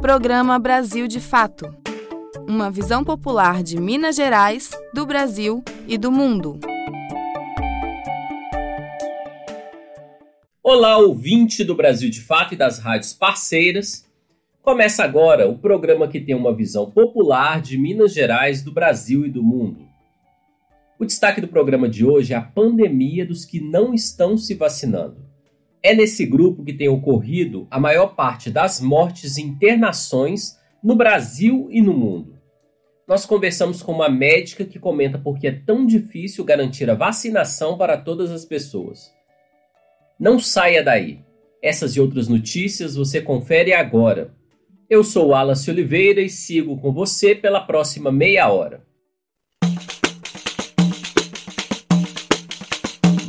Programa Brasil de Fato. Uma visão popular de Minas Gerais, do Brasil e do mundo. Olá, ouvinte do Brasil de Fato e das rádios parceiras. Começa agora o programa que tem uma visão popular de Minas Gerais, do Brasil e do mundo. O destaque do programa de hoje é a pandemia dos que não estão se vacinando. É nesse grupo que tem ocorrido a maior parte das mortes e internações no Brasil e no mundo. Nós conversamos com uma médica que comenta por que é tão difícil garantir a vacinação para todas as pessoas. Não saia daí. Essas e outras notícias você confere agora. Eu sou Wallace Oliveira e sigo com você pela próxima meia hora.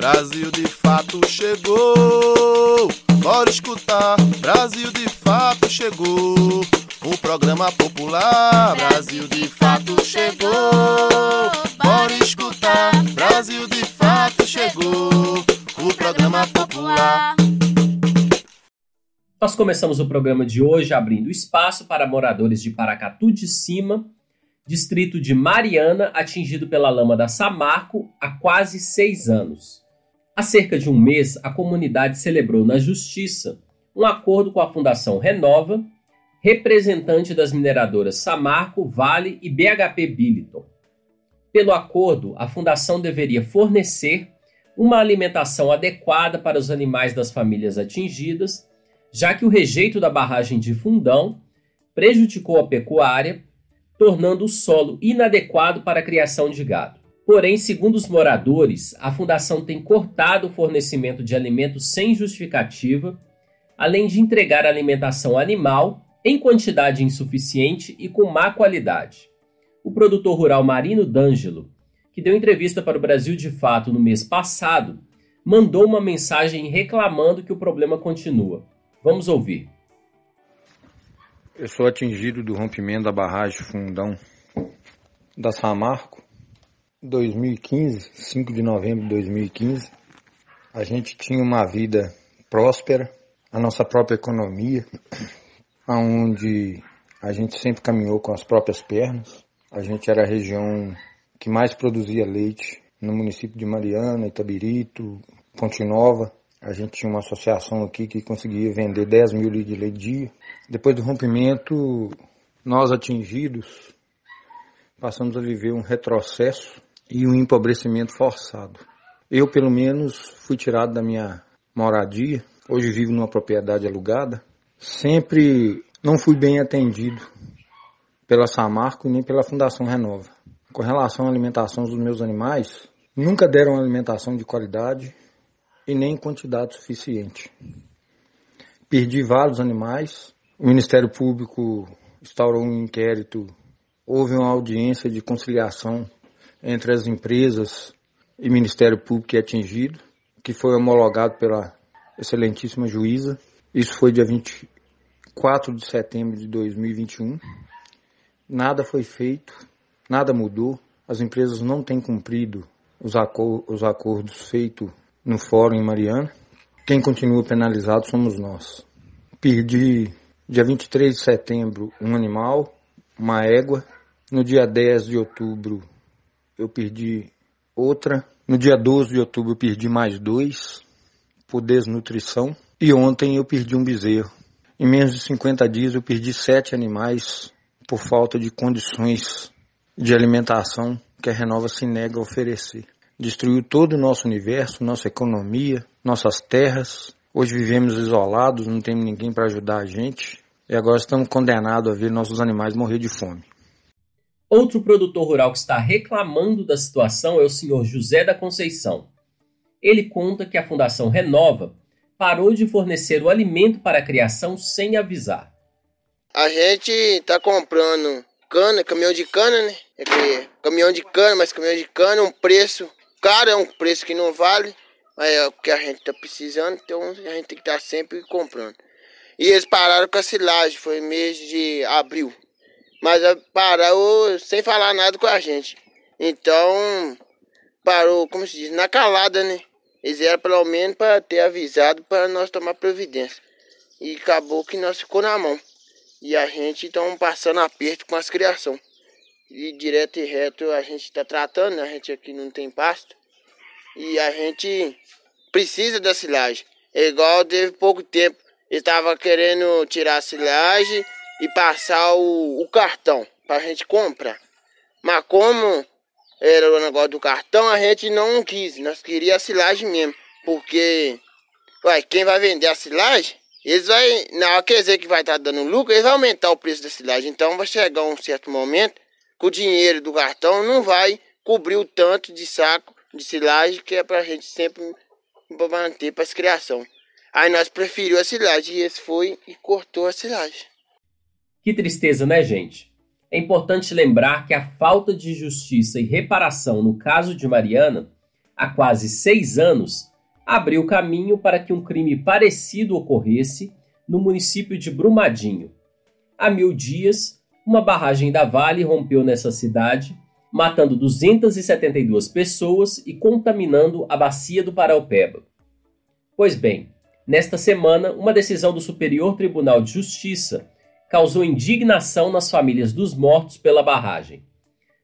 Brasil de fato chegou. Bora escutar. Brasil de fato chegou. O programa popular. Brasil de fato chegou. Bora escutar. Brasil de fato chegou. O programa popular. Nós começamos o programa de hoje abrindo espaço para moradores de Paracatu de Cima, distrito de Mariana, atingido pela lama da Samarco há quase seis anos. Há cerca de um mês, a comunidade celebrou na Justiça um acordo com a Fundação Renova, representante das mineradoras Samarco, Vale e BHP Billiton. Pelo acordo, a fundação deveria fornecer uma alimentação adequada para os animais das famílias atingidas, já que o rejeito da barragem de Fundão prejudicou a pecuária, tornando o solo inadequado para a criação de gado. Porém, segundo os moradores, a fundação tem cortado o fornecimento de alimentos sem justificativa, além de entregar alimentação animal em quantidade insuficiente e com má qualidade. O produtor rural Marino D'Angelo, que deu entrevista para o Brasil de Fato no mês passado, mandou uma mensagem reclamando que o problema continua. Vamos ouvir. Eu sou atingido do rompimento da barragem Fundão da Samarco 2015, 5 de novembro de 2015, a gente tinha uma vida próspera, a nossa própria economia, onde a gente sempre caminhou com as próprias pernas. A gente era a região que mais produzia leite no município de Mariana, Itabirito, Ponte Nova. A gente tinha uma associação aqui que conseguia vender 10 mil litros de leite dia. Depois do rompimento, nós atingidos passamos a viver um retrocesso e um empobrecimento forçado. Eu, pelo menos, fui tirado da minha moradia. Hoje vivo numa propriedade alugada. Sempre não fui bem atendido pela Samarco e nem pela Fundação Renova. Com relação à alimentação dos meus animais, nunca deram alimentação de qualidade e nem em quantidade suficiente. Perdi vários animais. O Ministério Público instaurou um inquérito, houve uma audiência de conciliação entre as empresas e Ministério Público é atingido, que foi homologado pela excelentíssima juíza. Isso foi dia 24 de setembro de 2021. Nada foi feito, nada mudou. As empresas não têm cumprido os, acor os acordos feitos no fórum em Mariana. Quem continua penalizado somos nós. Perdi dia 23 de setembro um animal, uma égua. No dia 10 de outubro eu perdi outra. No dia 12 de outubro eu perdi mais dois por desnutrição. E ontem eu perdi um bezerro. Em menos de 50 dias eu perdi sete animais por falta de condições de alimentação que a Renova se nega a oferecer. Destruiu todo o nosso universo, nossa economia, nossas terras. Hoje vivemos isolados, não temos ninguém para ajudar a gente. E agora estamos condenados a ver nossos animais morrer de fome. Outro produtor rural que está reclamando da situação é o senhor José da Conceição. Ele conta que a Fundação Renova parou de fornecer o alimento para a criação sem avisar. A gente está comprando cana, caminhão de cana, né? É caminhão de cana, mas caminhão de cana é um preço caro, é um preço que não vale, mas é o que a gente está precisando, então a gente tem que estar tá sempre comprando. E eles pararam com a silagem, foi mês de abril. Mas parou sem falar nada com a gente. Então, parou, como se diz, na calada, né? Eles eram pelo menos para ter avisado para nós tomar providência. E acabou que nós ficou na mão. E a gente está passando aperto com as criação. E direto e reto a gente está tratando, né? a gente aqui não tem pasto. E a gente precisa da silagem. É igual teve pouco tempo. Estava querendo tirar a silagem e passar o, o cartão para a gente comprar. Mas como era o negócio do cartão, a gente não quis. Nós queríamos a silagem mesmo. Porque, ué, quem vai vender a silagem, eles vai, na hora que dizer que vai estar tá dando lucro, eles vão aumentar o preço da silagem. Então vai chegar um certo momento que o dinheiro do cartão não vai cobrir o tanto de saco de silagem que é pra gente sempre manter para as criação. Aí nós preferiu a silagem e esse foi e cortou a silagem. Que tristeza, né, gente? É importante lembrar que a falta de justiça e reparação no caso de Mariana, há quase seis anos, abriu caminho para que um crime parecido ocorresse no município de Brumadinho. Há mil dias, uma barragem da Vale rompeu nessa cidade, matando 272 pessoas e contaminando a bacia do Paraupeba. Pois bem, nesta semana, uma decisão do Superior Tribunal de Justiça causou indignação nas famílias dos mortos pela barragem.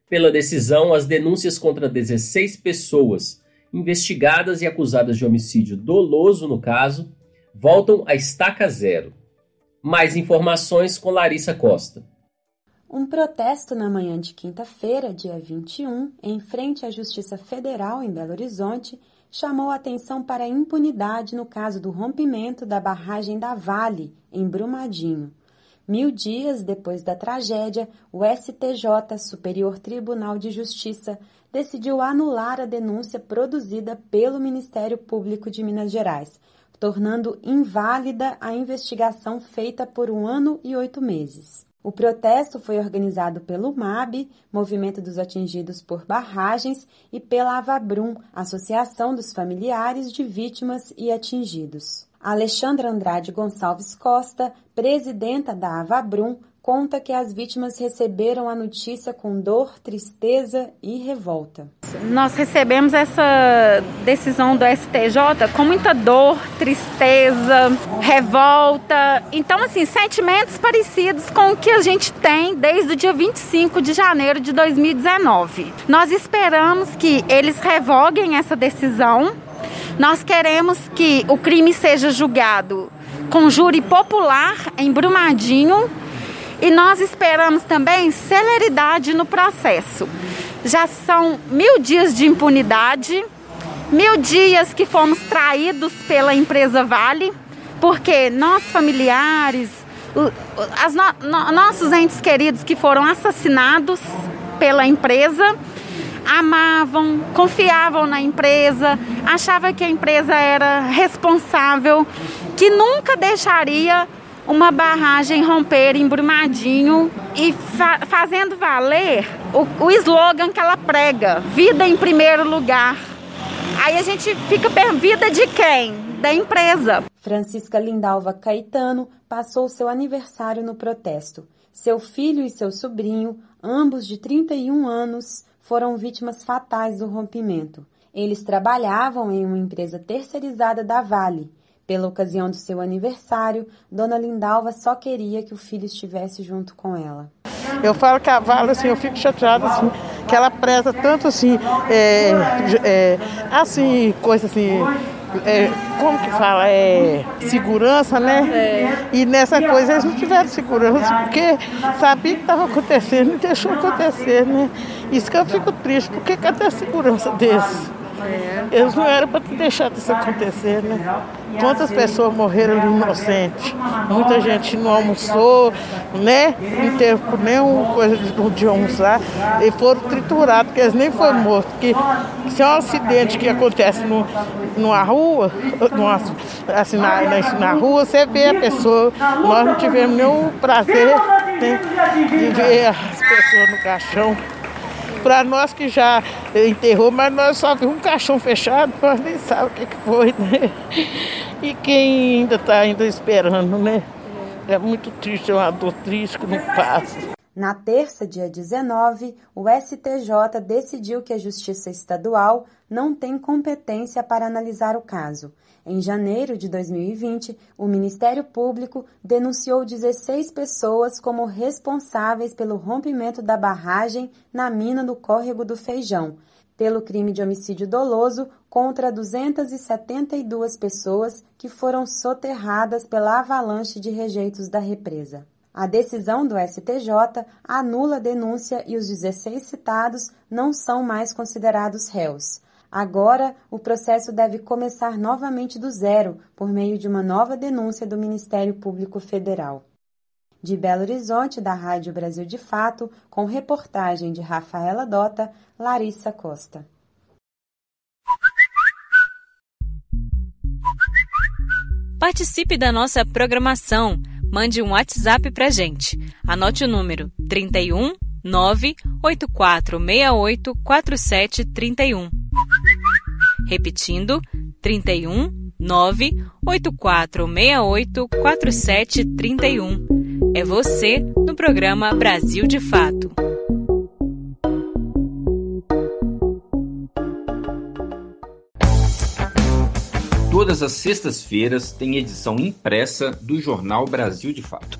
Pela decisão, as denúncias contra 16 pessoas investigadas e acusadas de homicídio doloso no caso voltam à estaca zero. Mais informações com Larissa Costa. Um protesto na manhã de quinta-feira, dia 21, em frente à Justiça Federal em Belo Horizonte, chamou atenção para a impunidade no caso do rompimento da barragem da Vale, em Brumadinho. Mil dias depois da tragédia, o STJ, Superior Tribunal de Justiça, decidiu anular a denúncia produzida pelo Ministério Público de Minas Gerais, tornando inválida a investigação feita por um ano e oito meses. O protesto foi organizado pelo MAB, Movimento dos Atingidos por Barragens, e pela Avabrum, Associação dos Familiares de Vítimas e Atingidos. Alexandra Andrade Gonçalves Costa, presidenta da Avabrum, conta que as vítimas receberam a notícia com dor, tristeza e revolta. Nós recebemos essa decisão do STJ com muita dor, tristeza, revolta. Então, assim, sentimentos parecidos com o que a gente tem desde o dia 25 de janeiro de 2019. Nós esperamos que eles revoguem essa decisão. Nós queremos que o crime seja julgado com júri popular em Brumadinho e nós esperamos também celeridade no processo. Já são mil dias de impunidade, mil dias que fomos traídos pela empresa Vale, porque nós familiares, as no, no, nossos entes queridos que foram assassinados pela empresa, amavam, confiavam na empresa, achavam que a empresa era responsável, que nunca deixaria uma barragem romper em Brumadinho e fa fazendo valer o, o slogan que ela prega: vida em primeiro lugar. Aí a gente fica vida de quem? Da empresa. Francisca Lindalva Caetano passou seu aniversário no protesto. Seu filho e seu sobrinho, ambos de 31 anos, foram vítimas fatais do rompimento. Eles trabalhavam em uma empresa terceirizada da Vale pela ocasião do seu aniversário, Dona Lindalva só queria que o filho estivesse junto com ela. Eu falo que a Vala, assim, eu fico chateada, assim, que ela preza tanto, assim, é, é, assim, coisa assim, é, como que fala, é, segurança, né? É. E nessa coisa eles não tiveram segurança, porque sabia que estava acontecendo e deixou acontecer, né? Isso que eu fico triste, porque cadê a segurança desse? Eles não eram para ter deixado isso acontecer, né? Quantas pessoas morreram inocentes? Muita gente não almoçou, né? Não teve nenhuma coisa de, almoçar. E foram triturados, porque eles nem foram mortos. Porque se é um acidente que acontece no, numa rua, numa, assim, na, na, na, rua, você vê a pessoa. Nós não tivemos nenhum prazer né, de ver as pessoas no caixão. Para nós que já enterrou, mas nós só vimos um caixão fechado, nós nem sabemos o que, que foi, né? E quem ainda está ainda esperando, né? É muito triste, é uma dor triste que não passa. Na terça, dia 19, o STJ decidiu que a Justiça Estadual não tem competência para analisar o caso. Em janeiro de 2020, o Ministério Público denunciou 16 pessoas como responsáveis pelo rompimento da barragem na mina do Córrego do Feijão, pelo crime de homicídio doloso contra 272 pessoas que foram soterradas pela avalanche de rejeitos da represa. A decisão do STJ anula a denúncia e os 16 citados não são mais considerados réus. Agora, o processo deve começar novamente do zero, por meio de uma nova denúncia do Ministério Público Federal. De Belo Horizonte, da Rádio Brasil de Fato, com reportagem de Rafaela Dota, Larissa Costa. Participe da nossa programação. Mande um WhatsApp pra gente. Anote o número 31 98468 4731. Repetindo, 31 98468 4731. É você no programa Brasil de Fato. Todas as sextas-feiras tem edição impressa do jornal Brasil de Fato,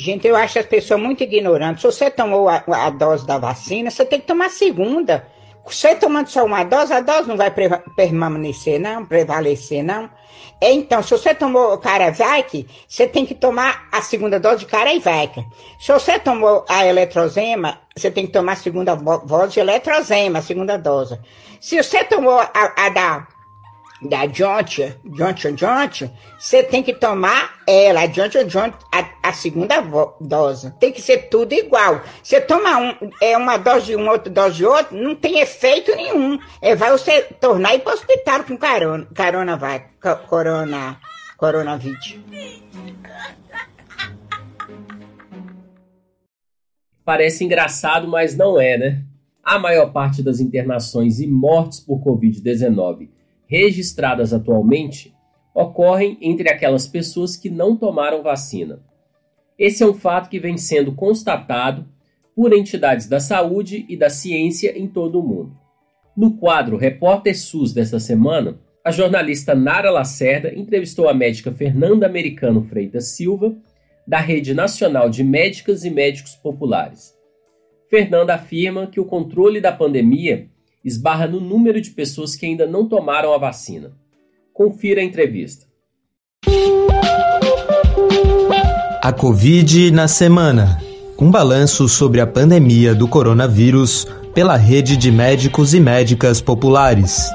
Gente, eu acho as pessoas muito ignorantes. Se você tomou a, a, dose da vacina, você tem que tomar a segunda. Você tomando só uma dose, a dose não vai permanecer, não, prevalecer, não. Então, se você tomou Caravac, você tem que tomar a segunda dose de Caravac. Se você tomou a eletrozema, você tem que tomar a segunda dose de eletrozema, a segunda dose. Se você tomou a, a da da Johnson, Johnson Johnson, você tem que tomar ela, a Johnson Johnson, a, a, segunda dose. Tem que ser tudo igual. Você toma um, é uma dose de um, outra dose de outro, não tem efeito nenhum. É, vai você tornar ir para o hospital com carona, carona vai, corona, coronavírus. Parece engraçado, mas não é, né? A maior parte das internações e mortes por Covid-19 registradas atualmente ocorrem entre aquelas pessoas que não tomaram vacina. Esse é um fato que vem sendo constatado por entidades da saúde e da ciência em todo o mundo. No quadro Repórter SUS desta semana, a jornalista Nara Lacerda entrevistou a médica Fernanda Americano Freitas Silva, da Rede Nacional de Médicas e Médicos Populares. Fernanda afirma que o controle da pandemia esbarra no número de pessoas que ainda não tomaram a vacina. Confira a entrevista. A Covid na semana. Um balanço sobre a pandemia do coronavírus pela rede de médicos e médicas populares.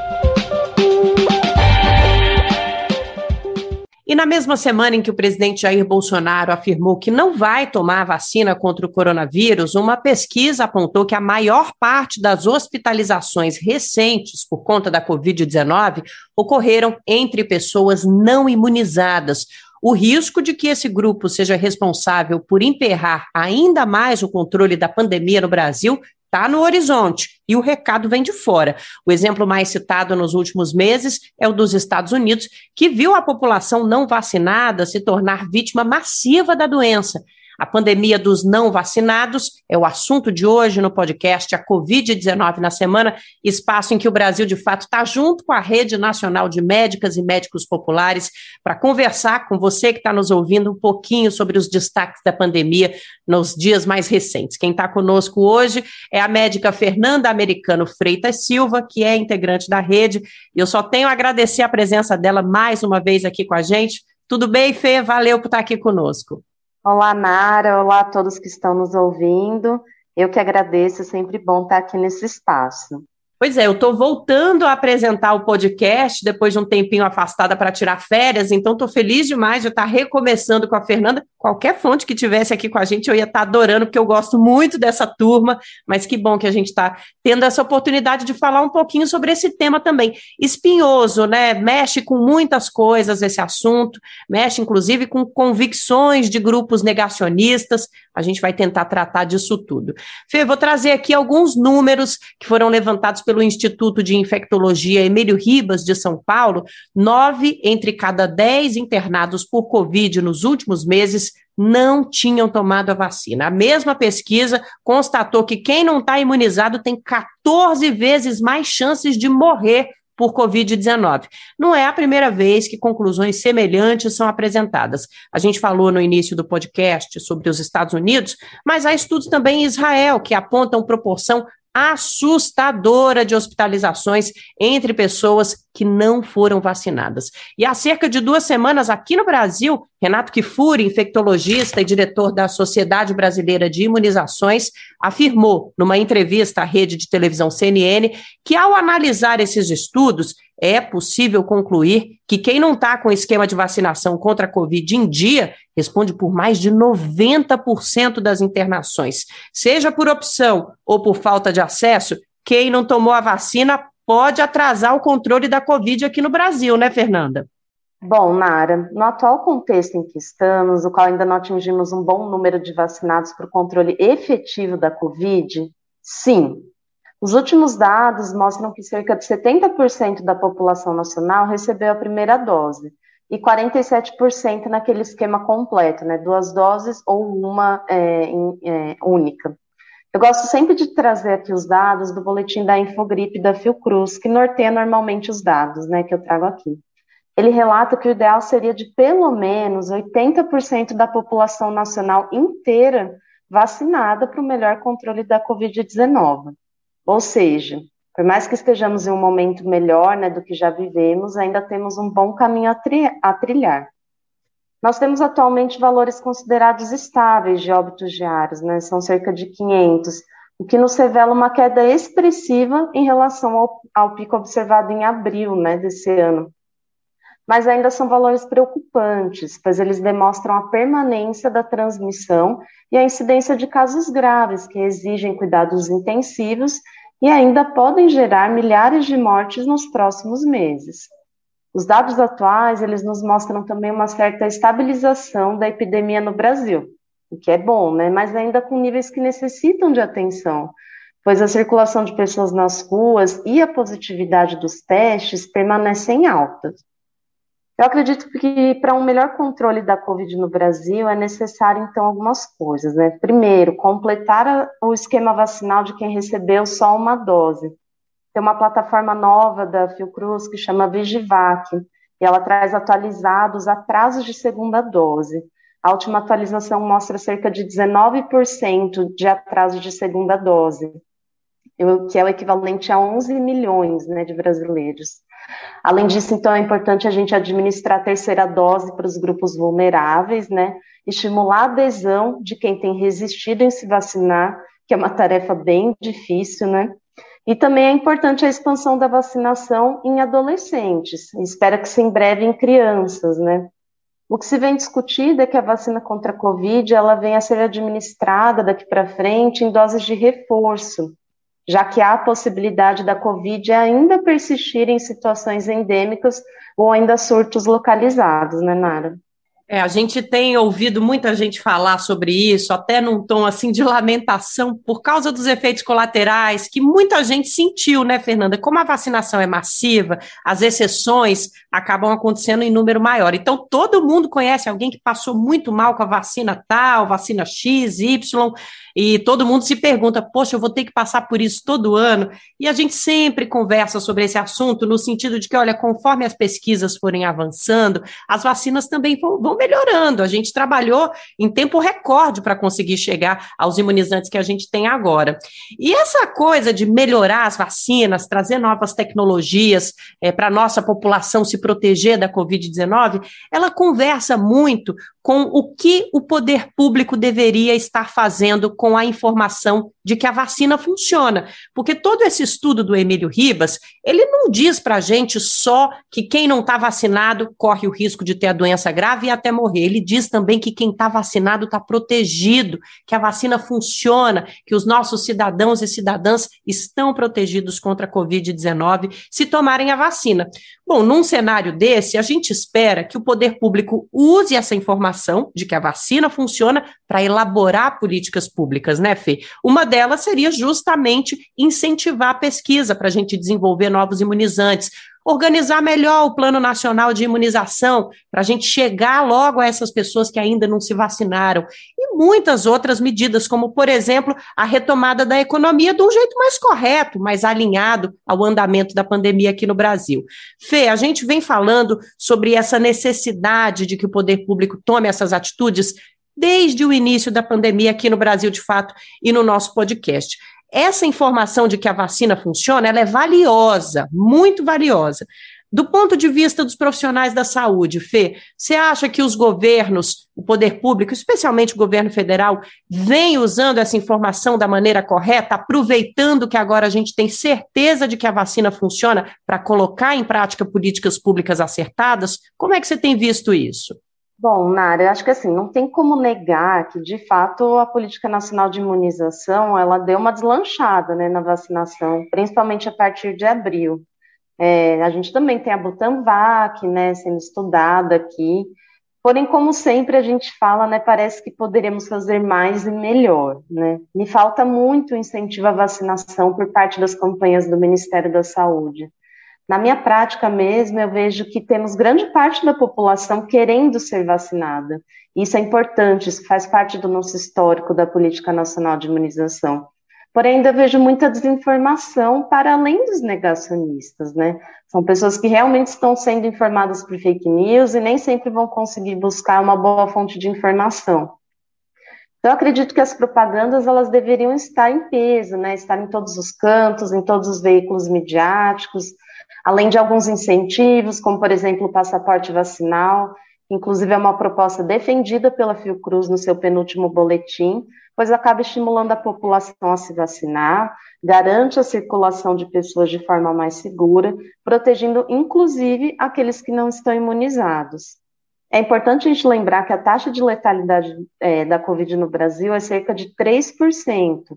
E na mesma semana em que o presidente Jair Bolsonaro afirmou que não vai tomar a vacina contra o coronavírus, uma pesquisa apontou que a maior parte das hospitalizações recentes por conta da Covid-19 ocorreram entre pessoas não imunizadas. O risco de que esse grupo seja responsável por emperrar ainda mais o controle da pandemia no Brasil está no horizonte e o recado vem de fora. O exemplo mais citado nos últimos meses é o dos Estados Unidos, que viu a população não vacinada se tornar vítima massiva da doença. A pandemia dos não vacinados é o assunto de hoje no podcast A Covid-19 na Semana, espaço em que o Brasil, de fato, está junto com a Rede Nacional de Médicas e Médicos Populares para conversar com você que está nos ouvindo um pouquinho sobre os destaques da pandemia nos dias mais recentes. Quem está conosco hoje é a médica Fernanda Americano Freitas Silva, que é integrante da rede. E eu só tenho a agradecer a presença dela mais uma vez aqui com a gente. Tudo bem, Fê? Valeu por estar aqui conosco. Olá, Nara. Olá a todos que estão nos ouvindo. Eu que agradeço, é sempre bom estar aqui nesse espaço. Pois é, eu estou voltando a apresentar o podcast depois de um tempinho afastada para tirar férias, então estou feliz demais de estar recomeçando com a Fernanda. Qualquer fonte que tivesse aqui com a gente, eu ia estar adorando, porque eu gosto muito dessa turma, mas que bom que a gente está tendo essa oportunidade de falar um pouquinho sobre esse tema também. Espinhoso, né? Mexe com muitas coisas esse assunto, mexe inclusive com convicções de grupos negacionistas. A gente vai tentar tratar disso tudo. Fê, vou trazer aqui alguns números que foram levantados pelo Instituto de Infectologia Emílio Ribas de São Paulo. Nove entre cada dez internados por Covid nos últimos meses não tinham tomado a vacina. A mesma pesquisa constatou que quem não está imunizado tem 14 vezes mais chances de morrer por Covid-19. Não é a primeira vez que conclusões semelhantes são apresentadas. A gente falou no início do podcast sobre os Estados Unidos, mas há estudos também em Israel que apontam proporção assustadora de hospitalizações entre pessoas que não foram vacinadas. E há cerca de duas semanas, aqui no Brasil, Renato Kifuri, infectologista e diretor da Sociedade Brasileira de Imunizações, afirmou, numa entrevista à rede de televisão CNN, que ao analisar esses estudos, é possível concluir que quem não está com esquema de vacinação contra a Covid em dia responde por mais de 90% das internações. Seja por opção ou por falta de acesso, quem não tomou a vacina pode atrasar o controle da Covid aqui no Brasil, né, Fernanda? Bom, Nara, no atual contexto em que estamos, o qual ainda não atingimos um bom número de vacinados para o controle efetivo da Covid, sim. Os últimos dados mostram que cerca de 70% da população nacional recebeu a primeira dose e 47% naquele esquema completo, né, duas doses ou uma é, é, única. Eu gosto sempre de trazer aqui os dados do boletim da Infogripe da Fiocruz, que norteia normalmente os dados, né, que eu trago aqui. Ele relata que o ideal seria de pelo menos 80% da população nacional inteira vacinada para o melhor controle da Covid-19. Ou seja, por mais que estejamos em um momento melhor né, do que já vivemos, ainda temos um bom caminho a, tri a trilhar. Nós temos atualmente valores considerados estáveis de óbitos diários, né? São cerca de 500, o que nos revela uma queda expressiva em relação ao, ao pico observado em abril, né, desse ano. Mas ainda são valores preocupantes, pois eles demonstram a permanência da transmissão e a incidência de casos graves que exigem cuidados intensivos e ainda podem gerar milhares de mortes nos próximos meses. Os dados atuais, eles nos mostram também uma certa estabilização da epidemia no Brasil, o que é bom, né? Mas ainda com níveis que necessitam de atenção, pois a circulação de pessoas nas ruas e a positividade dos testes permanecem altas. Eu acredito que para um melhor controle da Covid no Brasil é necessário, então, algumas coisas, né? Primeiro, completar o esquema vacinal de quem recebeu só uma dose. Tem uma plataforma nova da Fiocruz que chama Vigivac, e ela traz atualizados atrasos de segunda dose. A última atualização mostra cerca de 19% de atraso de segunda dose, que é o equivalente a 11 milhões né, de brasileiros. Além disso, então, é importante a gente administrar a terceira dose para os grupos vulneráveis, né? Estimular a adesão de quem tem resistido em se vacinar, que é uma tarefa bem difícil, né? E também é importante a expansão da vacinação em adolescentes, espera que se em breve em crianças, né? O que se vem discutido é que a vacina contra a Covid ela vem a ser administrada daqui para frente em doses de reforço, já que há a possibilidade da Covid ainda persistir em situações endêmicas ou ainda surtos localizados, né, Nara? É, a gente tem ouvido muita gente falar sobre isso, até num tom assim de lamentação, por causa dos efeitos colaterais, que muita gente sentiu, né, Fernanda? Como a vacinação é massiva, as exceções acabam acontecendo em número maior. Então, todo mundo conhece alguém que passou muito mal com a vacina tal, vacina X, Y, e todo mundo se pergunta: poxa, eu vou ter que passar por isso todo ano? E a gente sempre conversa sobre esse assunto, no sentido de que, olha, conforme as pesquisas forem avançando, as vacinas também vão melhorando. A gente trabalhou em tempo recorde para conseguir chegar aos imunizantes que a gente tem agora. E essa coisa de melhorar as vacinas, trazer novas tecnologias é, para a nossa população se proteger da Covid-19, ela conversa muito com o que o poder público deveria estar fazendo com a informação de que a vacina funciona. Porque todo esse estudo do Emílio Ribas, ele não diz para a gente só que quem não está vacinado corre o risco de ter a doença grave e até morrer. Ele diz também que quem está vacinado está protegido, que a vacina funciona, que os nossos cidadãos e cidadãs estão protegidos contra a Covid-19 se tomarem a vacina. Bom, num cenário desse, a gente espera que o poder público use essa informação de que a vacina funciona para elaborar políticas públicas, né, Fê? Uma delas seria justamente incentivar a pesquisa para a gente desenvolver novos imunizantes, organizar melhor o Plano Nacional de Imunização, para a gente chegar logo a essas pessoas que ainda não se vacinaram, e muitas outras medidas, como, por exemplo, a retomada da economia de um jeito mais correto, mais alinhado ao andamento da pandemia aqui no Brasil. Fê, a gente vem falando sobre essa necessidade de que o poder público tome essas atitudes desde o início da pandemia aqui no Brasil, de fato, e no nosso podcast essa informação de que a vacina funciona, ela é valiosa, muito valiosa. Do ponto de vista dos profissionais da saúde, Fê, você acha que os governos, o poder público, especialmente o governo federal, vem usando essa informação da maneira correta, aproveitando que agora a gente tem certeza de que a vacina funciona para colocar em prática políticas públicas acertadas? Como é que você tem visto isso? Bom, Nara, acho que assim, não tem como negar que, de fato, a Política Nacional de Imunização, ela deu uma deslanchada, né, na vacinação, principalmente a partir de abril. É, a gente também tem a Butanvac, né, sendo estudada aqui, porém, como sempre a gente fala, né, parece que poderíamos fazer mais e melhor, né. Me falta muito incentivo à vacinação por parte das campanhas do Ministério da Saúde. Na minha prática mesmo, eu vejo que temos grande parte da população querendo ser vacinada. Isso é importante, isso faz parte do nosso histórico da Política Nacional de Imunização. Porém, ainda vejo muita desinformação para além dos negacionistas, né? São pessoas que realmente estão sendo informadas por fake news e nem sempre vão conseguir buscar uma boa fonte de informação. Então, eu acredito que as propagandas elas deveriam estar em peso, né? Estar em todos os cantos, em todos os veículos midiáticos, além de alguns incentivos, como por exemplo o passaporte vacinal, inclusive é uma proposta defendida pela Fiocruz no seu penúltimo boletim, pois acaba estimulando a população a se vacinar, garante a circulação de pessoas de forma mais segura, protegendo inclusive aqueles que não estão imunizados. É importante a gente lembrar que a taxa de letalidade é, da Covid no Brasil é cerca de 3%,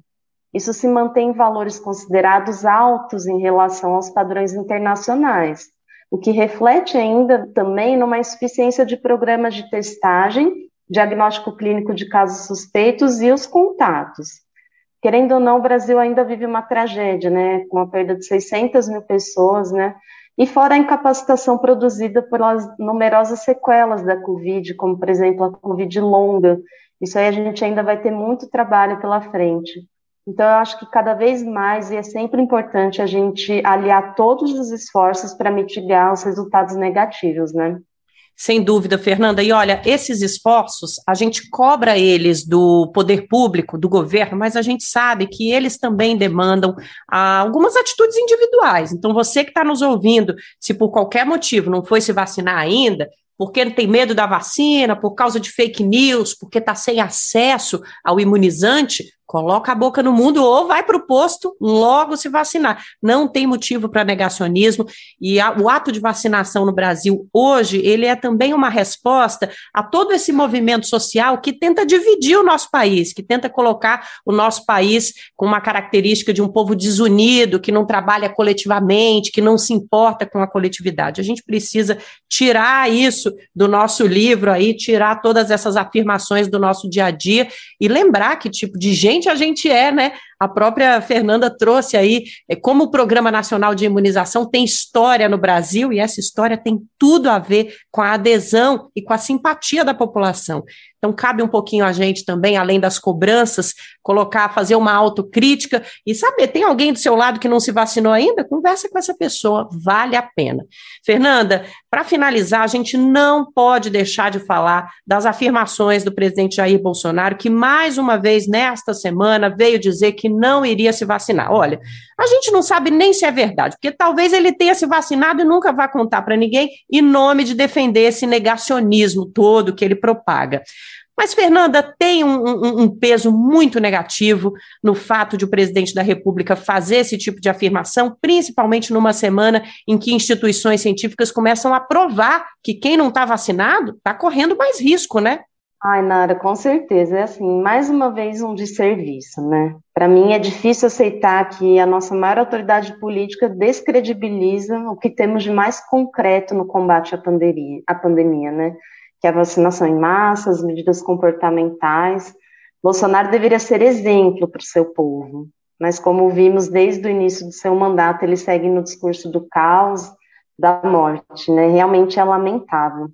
isso se mantém em valores considerados altos em relação aos padrões internacionais, o que reflete ainda também numa insuficiência de programas de testagem, diagnóstico clínico de casos suspeitos e os contatos. Querendo ou não, o Brasil ainda vive uma tragédia, né, com a perda de 600 mil pessoas, né, e fora a incapacitação produzida pelas numerosas sequelas da Covid, como, por exemplo, a Covid longa. Isso aí a gente ainda vai ter muito trabalho pela frente. Então, eu acho que cada vez mais, e é sempre importante a gente aliar todos os esforços para mitigar os resultados negativos, né? Sem dúvida, Fernanda. E olha, esses esforços, a gente cobra eles do poder público, do governo, mas a gente sabe que eles também demandam ah, algumas atitudes individuais. Então, você que está nos ouvindo, se por qualquer motivo não foi se vacinar ainda, porque tem medo da vacina, por causa de fake news, porque está sem acesso ao imunizante, Coloca a boca no mundo ou vai para o posto logo se vacinar. Não tem motivo para negacionismo e a, o ato de vacinação no Brasil hoje ele é também uma resposta a todo esse movimento social que tenta dividir o nosso país, que tenta colocar o nosso país com uma característica de um povo desunido, que não trabalha coletivamente, que não se importa com a coletividade. A gente precisa tirar isso do nosso livro aí, tirar todas essas afirmações do nosso dia a dia e lembrar que tipo de gente a gente é, né? A própria Fernanda trouxe aí é, como o Programa Nacional de Imunização tem história no Brasil e essa história tem tudo a ver com a adesão e com a simpatia da população. Então, cabe um pouquinho a gente também, além das cobranças, colocar, fazer uma autocrítica e saber, tem alguém do seu lado que não se vacinou ainda? Conversa com essa pessoa, vale a pena. Fernanda, para finalizar, a gente não pode deixar de falar das afirmações do presidente Jair Bolsonaro, que mais uma vez nesta semana veio dizer que não iria se vacinar. Olha, a gente não sabe nem se é verdade, porque talvez ele tenha se vacinado e nunca vá contar para ninguém, em nome de defender esse negacionismo todo que ele propaga. Mas, Fernanda, tem um, um, um, peso muito negativo no fato de o presidente da República fazer esse tipo de afirmação, principalmente numa semana em que instituições científicas começam a provar que quem não está vacinado está correndo mais risco, né? Ai, Nara, com certeza. É assim, mais uma vez um desserviço, né? Para mim é difícil aceitar que a nossa maior autoridade política descredibiliza o que temos de mais concreto no combate à pandemia, à pandemia né? Que é a vacinação em massa, as medidas comportamentais. Bolsonaro deveria ser exemplo para o seu povo, mas como vimos desde o início do seu mandato, ele segue no discurso do caos, da morte, né? Realmente é lamentável.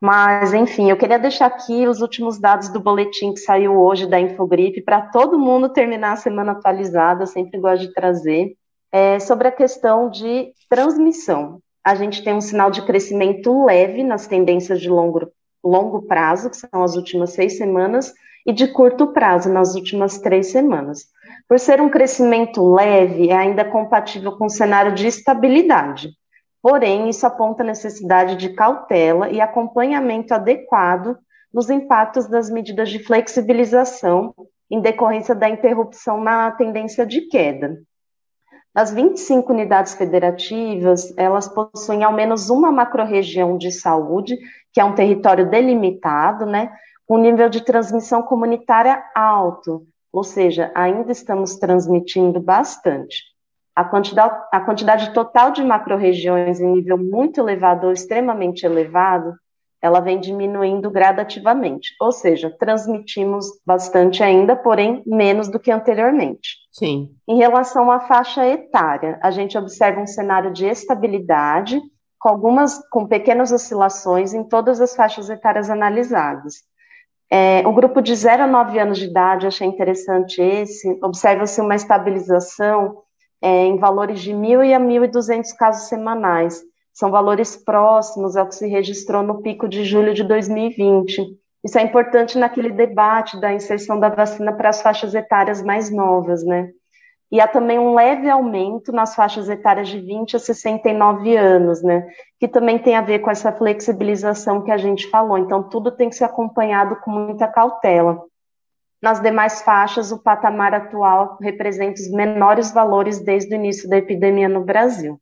Mas, enfim, eu queria deixar aqui os últimos dados do boletim que saiu hoje da Infogripe, para todo mundo terminar a semana atualizada, sempre gosto de trazer, é, sobre a questão de transmissão. A gente tem um sinal de crescimento leve nas tendências de longo, longo prazo, que são as últimas seis semanas, e de curto prazo, nas últimas três semanas. Por ser um crescimento leve, é ainda compatível com o cenário de estabilidade. Porém, isso aponta a necessidade de cautela e acompanhamento adequado nos impactos das medidas de flexibilização em decorrência da interrupção na tendência de queda. As 25 unidades federativas, elas possuem ao menos uma macrorregião de saúde, que é um território delimitado, né, com nível de transmissão comunitária alto, ou seja, ainda estamos transmitindo bastante. A quantidade, a quantidade total de macro-regiões em nível muito elevado ou extremamente elevado, ela vem diminuindo gradativamente. Ou seja, transmitimos bastante ainda, porém menos do que anteriormente. Sim. Em relação à faixa etária, a gente observa um cenário de estabilidade, com algumas, com pequenas oscilações em todas as faixas etárias analisadas. É, o grupo de 0 a 9 anos de idade, achei interessante esse, observa-se uma estabilização é, em valores de 1.000 a 1.200 casos semanais. São valores próximos ao que se registrou no pico de julho de 2020. Isso é importante naquele debate da inserção da vacina para as faixas etárias mais novas, né? E há também um leve aumento nas faixas etárias de 20 a 69 anos, né? Que também tem a ver com essa flexibilização que a gente falou. Então, tudo tem que ser acompanhado com muita cautela. Nas demais faixas, o patamar atual representa os menores valores desde o início da epidemia no Brasil.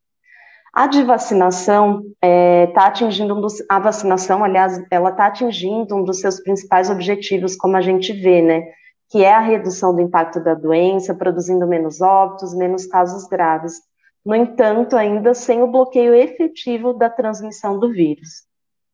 A de vacinação está é, tá atingindo um dos, a vacinação, aliás, ela está atingindo um dos seus principais objetivos, como a gente vê, né? Que é a redução do impacto da doença, produzindo menos óbitos, menos casos graves. No entanto, ainda sem o bloqueio efetivo da transmissão do vírus.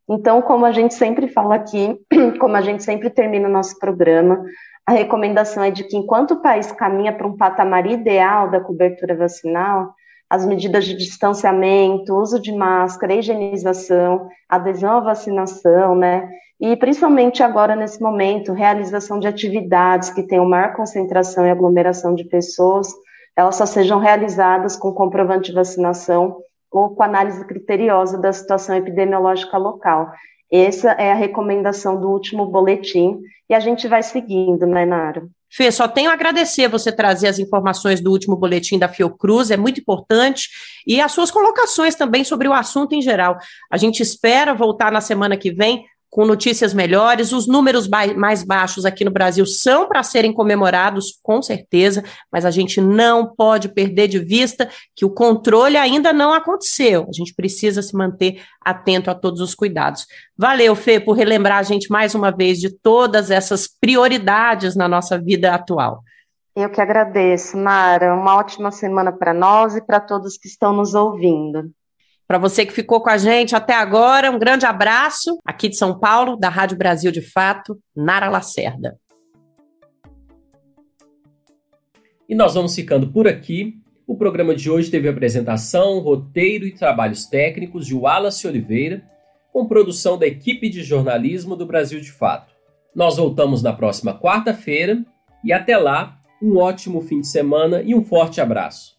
Então, como a gente sempre fala aqui, como a gente sempre termina o nosso programa, a recomendação é de que, enquanto o país caminha para um patamar ideal da cobertura vacinal, as medidas de distanciamento, uso de máscara, higienização, adesão à vacinação, né? E principalmente agora, nesse momento, realização de atividades que tenham maior concentração e aglomeração de pessoas, elas só sejam realizadas com comprovante de vacinação ou com análise criteriosa da situação epidemiológica local. Essa é a recomendação do último boletim e a gente vai seguindo, né, Nara? Fê, só tenho a agradecer você trazer as informações do último boletim da Fiocruz, é muito importante, e as suas colocações também sobre o assunto em geral. A gente espera voltar na semana que vem com notícias melhores. Os números mais baixos aqui no Brasil são para serem comemorados, com certeza, mas a gente não pode perder de vista que o controle ainda não aconteceu. A gente precisa se manter atento a todos os cuidados. Valeu, Fê, por relembrar a gente mais uma vez de todas essas prioridades na nossa vida atual. Eu que agradeço, Mara. Uma ótima semana para nós e para todos que estão nos ouvindo. Para você que ficou com a gente até agora, um grande abraço aqui de São Paulo, da Rádio Brasil de Fato, Nara Lacerda. E nós vamos ficando por aqui. O programa de hoje teve apresentação, roteiro e trabalhos técnicos de Wallace Oliveira, com produção da equipe de jornalismo do Brasil de Fato. Nós voltamos na próxima quarta-feira e até lá, um ótimo fim de semana e um forte abraço.